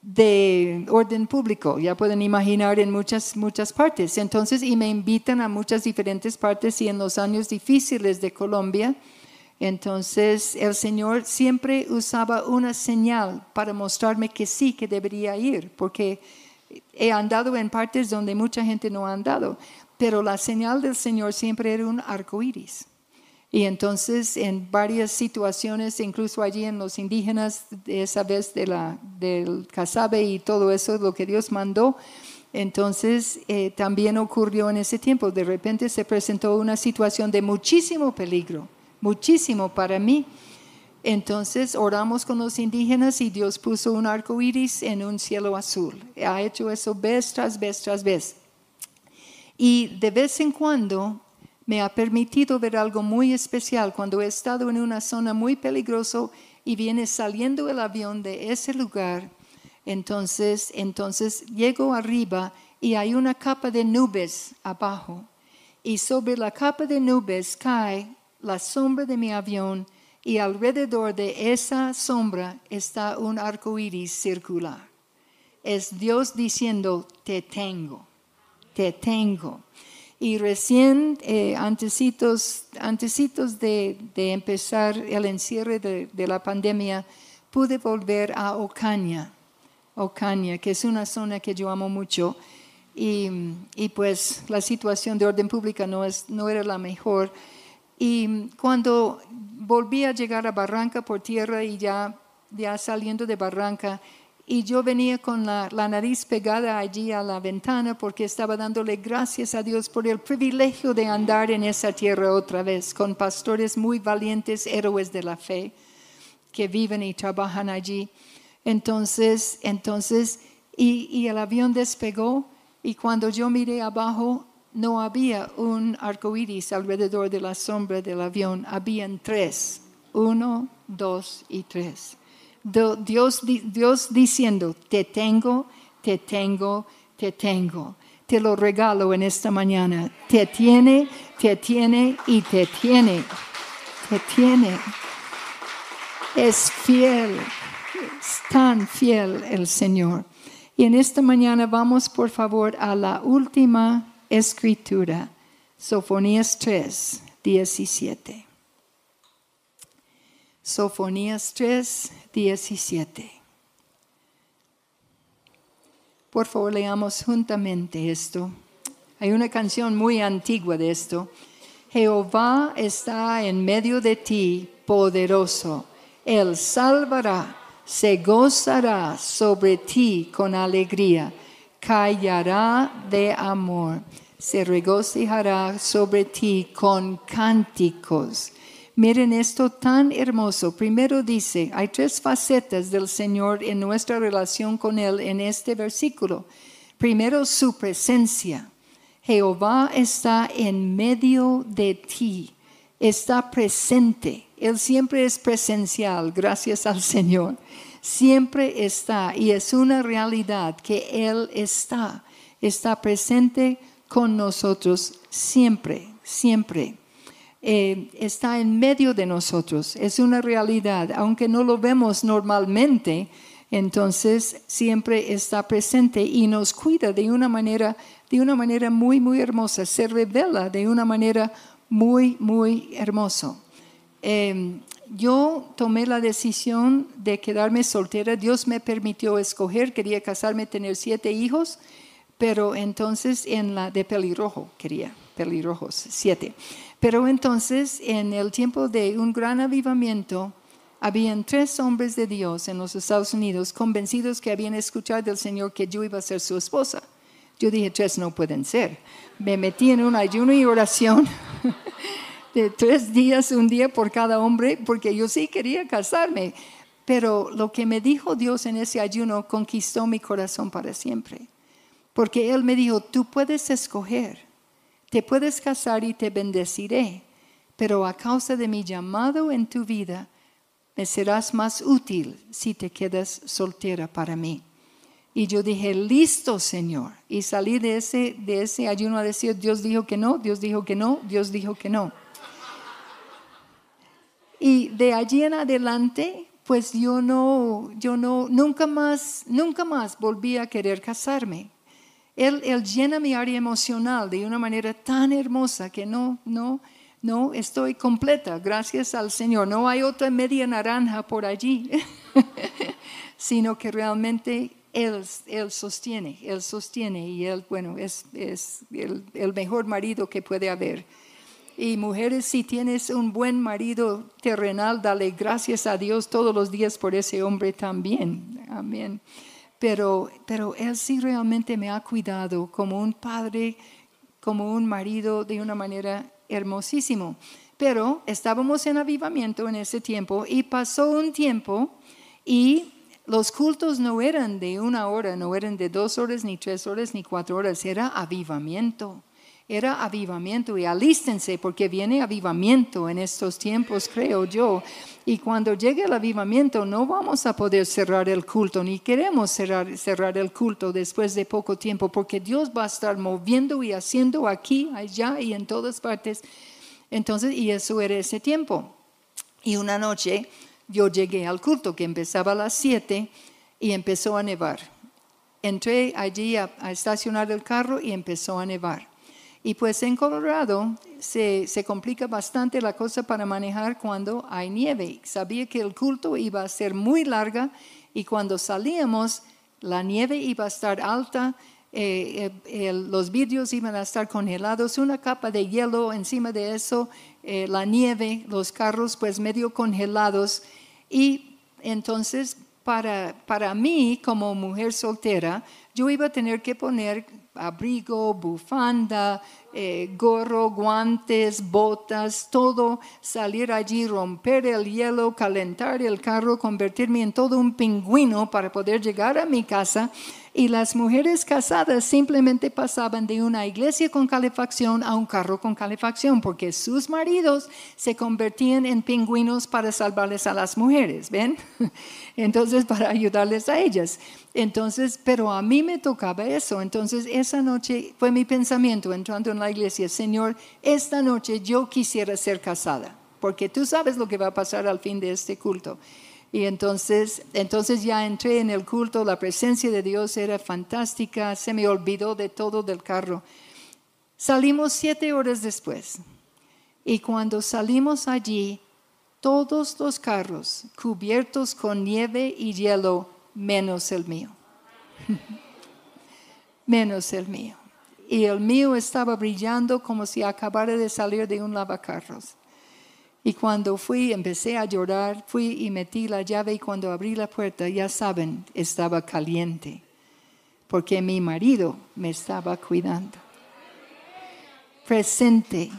de orden público, ya pueden imaginar en muchas, muchas partes. Entonces, y me invitan a muchas diferentes partes y en los años difíciles de Colombia, entonces el Señor siempre usaba una señal para mostrarme que sí, que debería ir, porque he andado en partes donde mucha gente no ha andado, pero la señal del Señor siempre era un arco iris. Y entonces en varias situaciones, incluso allí en los indígenas, esa vez de la, del Casabe y todo eso, lo que Dios mandó, entonces eh, también ocurrió en ese tiempo. De repente se presentó una situación de muchísimo peligro, muchísimo para mí. Entonces oramos con los indígenas y Dios puso un arco iris en un cielo azul. Ha hecho eso vez tras vez tras vez. Y de vez en cuando me ha permitido ver algo muy especial cuando he estado en una zona muy peligrosa y viene saliendo el avión de ese lugar. Entonces, entonces llego arriba y hay una capa de nubes abajo y sobre la capa de nubes cae la sombra de mi avión y alrededor de esa sombra está un arco iris circular. Es Dios diciendo, te tengo, te tengo. Y recién, eh, antecitos, de, empezar el encierre de, la pandemia, pude volver a Ocaña, Ocaña, que es una zona que yo amo mucho. Y, pues la situación de orden pública no, es, no era la mejor. Y cuando volví a llegar a Barranca por tierra y ya, ya saliendo de Barranca, y yo venía con la, nariz pegada allí a la ventana porque estaba dándole gracias a Dios por el privilegio de andar en esa tierra otra vez, con pastores muy valientes, héroes de la fe, que viven y trabajan allí. Entonces, entonces, y, y el avión despegó y cuando yo miré abajo, no había un arco iris alrededor de la sombra del avión, habían tres, uno, dos y tres. Dios, Dios diciendo, te tengo, te tengo, te tengo. te lo regalo en esta mañana. Te tiene, te tiene y te tiene. Te tiene. Es fiel, es tan fiel el Señor. Y en esta mañana vamos por favor a la última escritura, Sofonías 3, 17. Sofonías 3, 17. Por favor, leamos juntamente esto. Hay una canción muy antigua de esto. Jehová está en medio de ti, poderoso. Él salvará, se gozará sobre ti con alegría, callará de amor, se regocijará sobre ti con cánticos Miren esto tan hermoso. Primero dice, hay tres facetas del Señor en nuestra relación con Él en este versículo. Primero, su presencia. Jehová está en medio de ti, está presente. Él siempre es presencial, gracias al Señor. Siempre está y es una realidad que Él está. Está presente con nosotros siempre, siempre. Eh, está en medio de nosotros, es una realidad, aunque no lo vemos normalmente, entonces siempre está presente y nos cuida de una manera, de una manera muy, muy hermosa, se revela de una manera muy, muy hermosa. Em, yo tomé la decisión de quedarme soltera, Dios me permitió escoger, quería casarme, tener siete hijos, pero entonces en la de pelirrojo quería, pelirrojos, siete. Pero entonces, en el tiempo de un gran avivamiento, habían tres hombres de Dios en los Estados Unidos convencidos que habían escuchado del Señor que yo iba a ser su esposa. Yo dije, tres no pueden ser. Me metí en un ayuno y oración (laughs) de tres días, un día por cada hombre, porque yo sí quería casarme. Pero lo que me dijo Dios en ese ayuno conquistó mi corazón para siempre. Porque Él me dijo, tú puedes escoger te puedes casar y te bendeciré, pero a causa de mi llamado en tu vida, me serás más útil si te quedas soltera para mí. Y yo dije, listo, Señor. Y salí de ese, de ese ayuno a decir, Dios dijo que no, Dios dijo que no, Dios dijo que no. Y de allí en adelante, pues yo no, yo no, nunca más, nunca más volví a querer casarme. Él, llena mi área emocional de una manera tan hermosa que no, no, no estoy completa, gracias al Señor. No hay otra media naranja por allí, (laughs) sino que realmente él, él, sostiene, Él sostiene y Él, bueno, es, es el, el, mejor marido que puede haber. Y mujeres, si tienes un buen marido terrenal, dale gracias a Dios todos los días por ese hombre también. Amén pero, pero Él sí realmente me ha cuidado como un padre, como un marido de una manera hermosísimo. Pero estábamos en avivamiento en ese tiempo y pasó un tiempo y los cultos no eran de una hora, no eran de dos horas, ni tres horas, ni cuatro horas, era avivamiento era avivamiento y alístense porque viene avivamiento en estos tiempos, creo yo. Y cuando llegue el avivamiento no vamos a poder cerrar el culto, ni queremos cerrar, cerrar el culto después de poco tiempo, porque Dios va a estar moviendo y haciendo aquí, allá y en todas partes. Entonces, y eso era ese tiempo. Y una noche yo llegué al culto que empezaba a las 7 y empezó a nevar. Entré allí a estacionar el carro y empezó a nevar. Y pues en Colorado se, complica bastante la cosa para manejar cuando hay nieve. Sabía que el culto iba a ser muy larga y cuando salíamos la nieve iba a estar alta, eh, eh, los vidrios iban a estar congelados, una capa de hielo encima de eso, eh, la nieve, los carros pues medio congelados. Y entonces para, para mí como mujer soltera, yo iba a tener que poner abrigo, bufanda, eh, gorro, guantes, botas, todo, salir allí, romper el hielo, calentar el carro, convertirme en todo un pingüino para poder llegar a mi casa Y las mujeres casadas simplemente pasaban de una iglesia con calefacción a un carro con calefacción, porque sus maridos se convertían en pingüinos para salvarles a las mujeres, ¿ven? (laughs) Entonces, para ayudarles a ellas. Entonces, pero a mí me tocaba eso. Entonces, esa noche fue mi pensamiento entrando en la iglesia, Señor, esta noche yo quisiera ser casada, porque tú sabes lo que va a pasar al fin de este culto. Y entonces, entonces ya entré en el culto, la presencia de Dios era fantástica, se me olvidó de todo del carro. Salimos siete horas después y cuando salimos allí, todos los carros cubiertos con nieve y hielo, menos el mío. (laughs) menos el mío. Y el mío estaba brillando como si acabara de salir de un lavacarros. Y cuando fui, empecé a llorar, fui y metí la llave y cuando abrí la puerta, ya saben, estaba caliente, porque mi marido me estaba cuidando. Presente,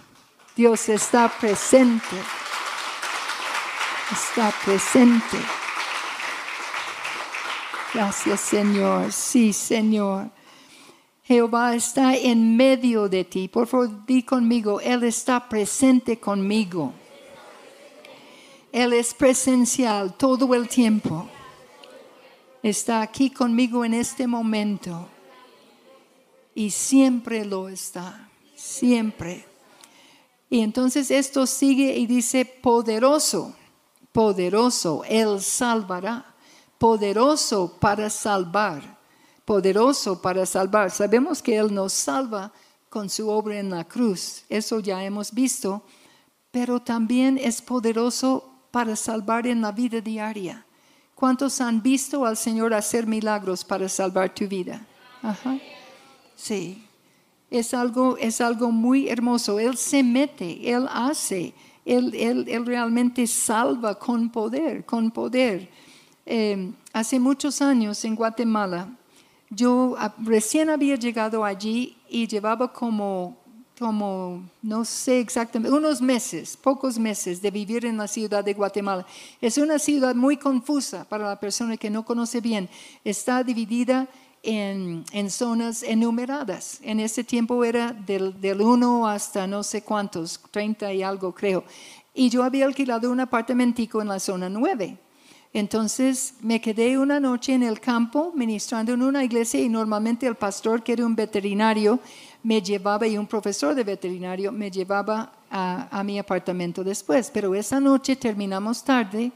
Dios está presente, está presente. Gracias Señor, sí Señor. Jehová está en medio de ti. Por favor, di conmigo, Él está presente conmigo. Él es presencial todo el tiempo. Está aquí conmigo en este momento. Y siempre lo está. Siempre. Y entonces esto sigue y dice, poderoso, poderoso, Él salvará. Poderoso para salvar. Poderoso para salvar. Sabemos que Él nos salva con su obra en la cruz. Eso ya hemos visto. Pero también es poderoso para salvar en la vida diaria. ¿Cuántos han visto al Señor hacer milagros para salvar tu vida? Ajá. Sí. Es algo, es algo muy hermoso. Él se mete, Él hace, Él, él, realmente salva con poder, con poder. Eh, hace muchos años en Guatemala, yo recién había llegado allí y llevaba como como, no sé exactamente, unos meses, pocos meses de vivir en la ciudad de Guatemala. Es una ciudad muy confusa para la persona que no conoce bien. Está dividida en, zonas enumeradas. En ese tiempo era del, del 1 hasta no sé cuántos, 30 y algo creo. Y yo había alquilado un apartamentico en la zona 9. Entonces me quedé una noche en el campo ministrando en una iglesia y normalmente el pastor, que era un veterinario, me llevaba y un profesor de veterinario me llevaba a, mi apartamento después. Pero esa noche terminamos tarde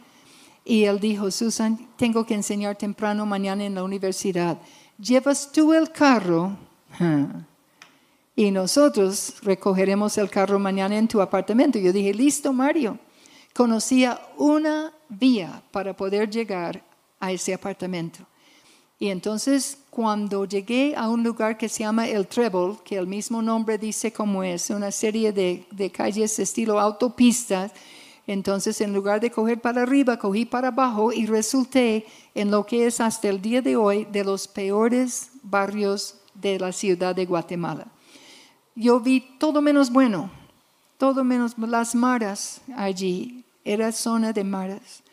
y él dijo, Susan, tengo que enseñar temprano mañana en la universidad. ¿Llevas tú el carro? (laughs) Y nosotros recogeremos el carro mañana en tu apartamento. Yo dije, listo, Mario. Conocía una vía para poder llegar a ese apartamento. Y entonces cuando llegué a un lugar que se llama El Treble, que el mismo nombre dice como es, una serie de, de calles estilo autopistas, entonces en lugar de coger para arriba, cogí para abajo y resulté en lo que es hasta el día de hoy de los peores barrios de la ciudad de Guatemala. Yo vi todo menos bueno, todo menos las maras allí, era zona de maras.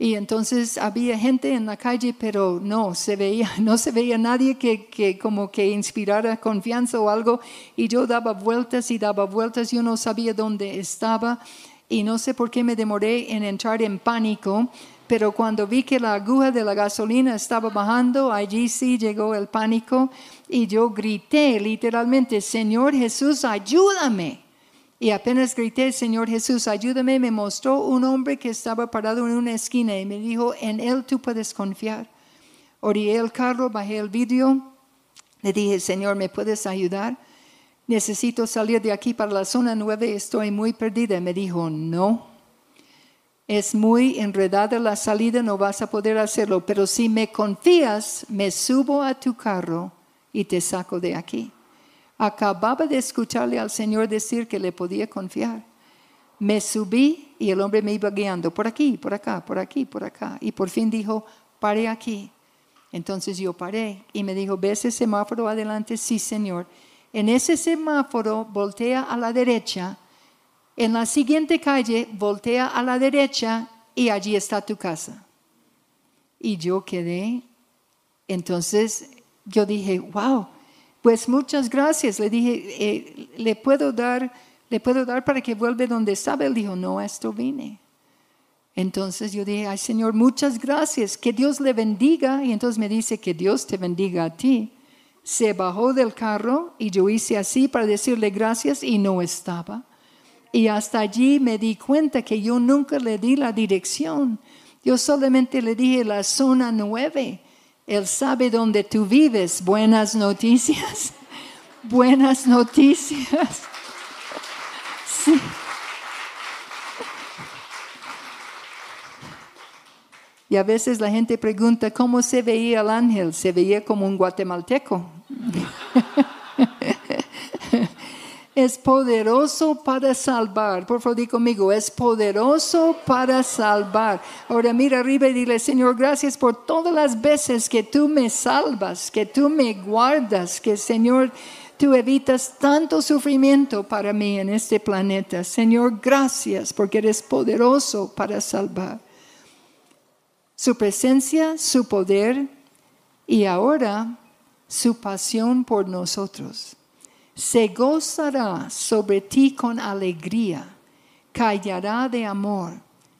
Y entonces había gente en la calle, pero no se veía, (laughs) no se veía nadie que, como que inspirara confianza o algo. Y yo daba vueltas y daba vueltas, yo no sabía dónde estaba y no sé por qué me demoré en entrar en pánico. Pero cuando vi que la aguja de la gasolina estaba bajando, allí sí llegó el pánico y yo grité literalmente, Señor Jesús, ayúdame. Y apenas grité, Señor Jesús, ayúdame, me mostró un hombre que estaba parado en una esquina y me dijo, en él tú puedes confiar. Oré el carro, bajé el vidrio, le dije, Señor, ¿me puedes ayudar? Necesito salir de aquí para la zona 9, estoy muy perdida. Me dijo, no, es muy enredada la salida, no vas a poder hacerlo, pero si me confías, me subo a tu carro y te saco de aquí. Acababa de escucharle al Señor decir que le podía confiar. Me subí y el hombre me iba guiando por aquí, por acá, por aquí, por acá. Y por fin dijo, pare aquí. Entonces yo paré y me dijo, ¿ves ese semáforo adelante? Sí, Señor. En ese semáforo voltea a la derecha. En la siguiente calle voltea a la derecha y allí está tu casa. Y yo quedé. Entonces yo dije, wow, pues muchas gracias. Le dije, eh, ¿le puedo dar, le puedo dar para que vuelva donde estaba? Él dijo, no, a esto vine. Entonces yo dije, ay Señor, muchas gracias, que Dios le bendiga. Y entonces me dice, que Dios te bendiga a ti. Se bajó del carro y yo hice así para decirle gracias y no estaba. Y hasta allí me di cuenta que yo nunca le di la dirección. Yo solamente le dije la zona nueve. Él sabe dónde tú vives. Buenas noticias. (laughs) Buenas noticias. (laughs) Sí. Y a veces la gente pregunta, ¿cómo se veía el ángel? Se veía como un guatemalteco. (laughs) es poderoso para salvar. Por favor, di conmigo, es poderoso para salvar. Ahora mira arriba y dile, Señor, gracias por todas las veces que tú me salvas, que tú me guardas, que Señor, tú evitas tanto sufrimiento para mí en este planeta. Señor, gracias porque eres poderoso para salvar. Su presencia, su poder y ahora su pasión por nosotros se gozará sobre ti con alegría, callará de amor,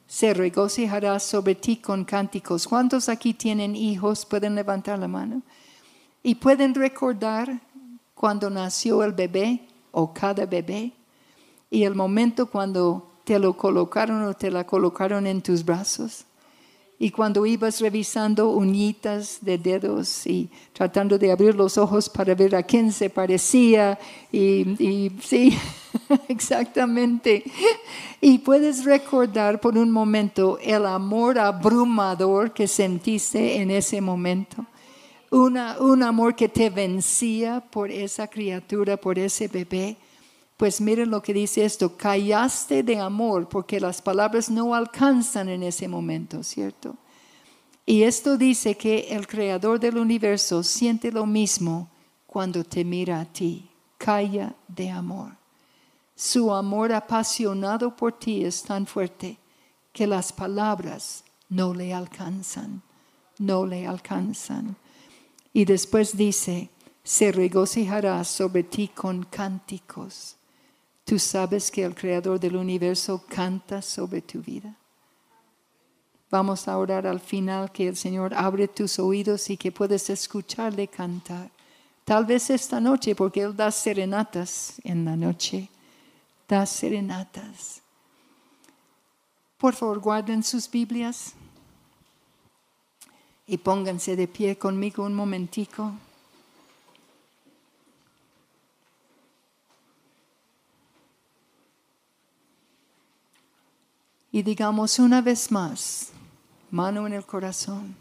se regocijará sobre ti con cánticos. ¿Cuántos aquí tienen hijos? Pueden levantar la mano. Y pueden recordar cuando nació el bebé o cada bebé y el momento cuando te lo colocaron o te la colocaron en tus brazos. Y cuando ibas revisando uñitas de dedos y tratando de abrir los ojos para ver a quién se parecía, y, sí, (laughs) exactamente. Y puedes recordar por un momento el amor abrumador que sentiste en ese momento. Una, un amor que te vencía por esa criatura, por ese bebé. Pues miren lo que dice esto, callaste de amor porque las palabras no alcanzan en ese momento, ¿cierto? Y esto dice que el creador del universo siente lo mismo cuando te mira a ti, calla de amor. Su amor apasionado por ti es tan fuerte que las palabras no le alcanzan, no le alcanzan. Y después dice, se regocijará sobre ti con cánticos. Tú sabes que el Creador del universo canta sobre tu vida. Vamos a orar al final que el Señor abre tus oídos y que puedes escucharle cantar. Tal vez esta noche, porque Él da serenatas en la noche. Da serenatas. Por favor, guarden sus Biblias y pónganse de pie conmigo un momentico. Y digamos una vez más, mano en el corazón.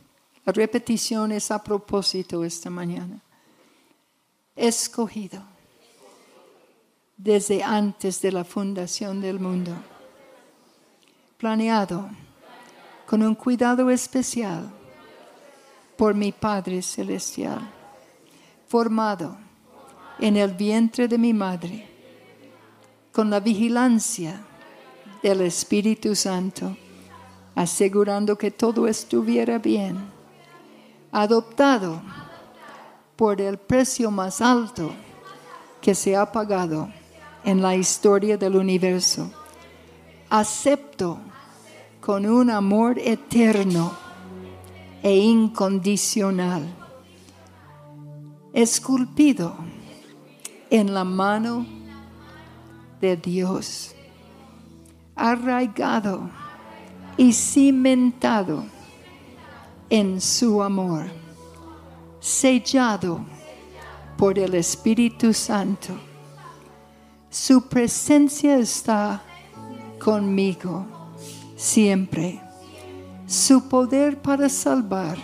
La repetición es a propósito esta mañana. Escogido desde antes de la fundación del mundo. Planeado con un cuidado especial por mi Padre Celestial. Formado en el vientre de mi madre con la vigilancia del Espíritu Santo, asegurando que todo estuviera bien. Adoptado por el precio más alto que se ha pagado en la historia del universo. Acepto con un amor eterno e incondicional, esculpido en la mano de Dios arraigado y cimentado en su amor, sellado por el Espíritu Santo. Su presencia está conmigo siempre. Su poder para salvar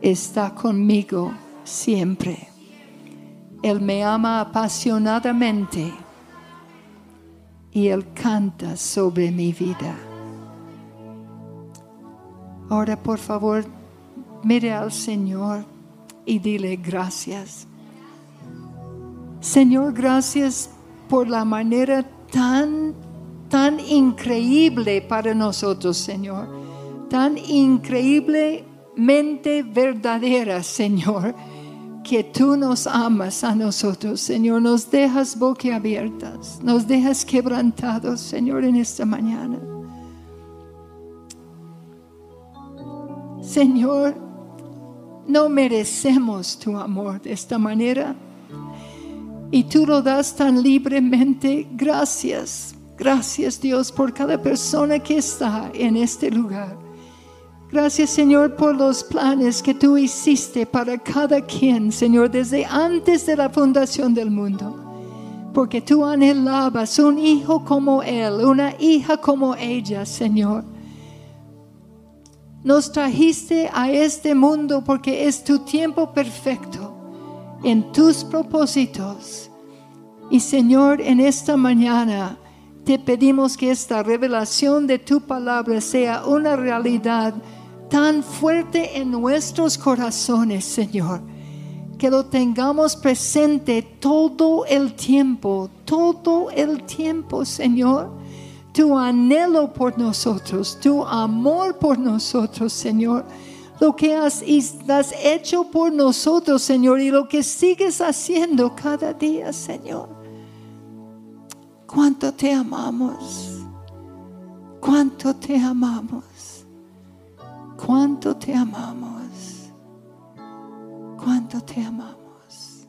está conmigo siempre. Él me ama apasionadamente y Él canta sobre mi vida. Ahora, por favor, mire al Señor y dile gracias. Señor, gracias por la manera tan, tan increíble para nosotros, Señor. Tan increíblemente verdadera, Señor, que tú nos amas a nosotros, Señor. Nos dejas boquiabiertas, nos dejas quebrantados, Señor, en esta mañana. Señor, no merecemos tu amor de esta manera. Y tú lo das tan libremente. Gracias, gracias Dios por cada persona que está en este lugar. Gracias Señor por los planes que tú hiciste para cada quien, Señor, desde antes de la fundación del mundo. Porque tú anhelabas un hijo como él, una hija como ella, Señor. Nos trajiste a este mundo porque es tu tiempo perfecto en tus propósitos. Y Señor, en esta mañana te pedimos que esta revelación de tu palabra sea una realidad tan fuerte en nuestros corazones, Señor, que lo tengamos presente todo el tiempo, todo el tiempo, Señor. Tu anhelo por nosotros, tu amor por nosotros, Señor. Lo que has, hecho por nosotros, Señor, y lo que sigues haciendo cada día, Señor. Cuánto te amamos. Cuánto te amamos cuánto te amamos, cuánto te amamos.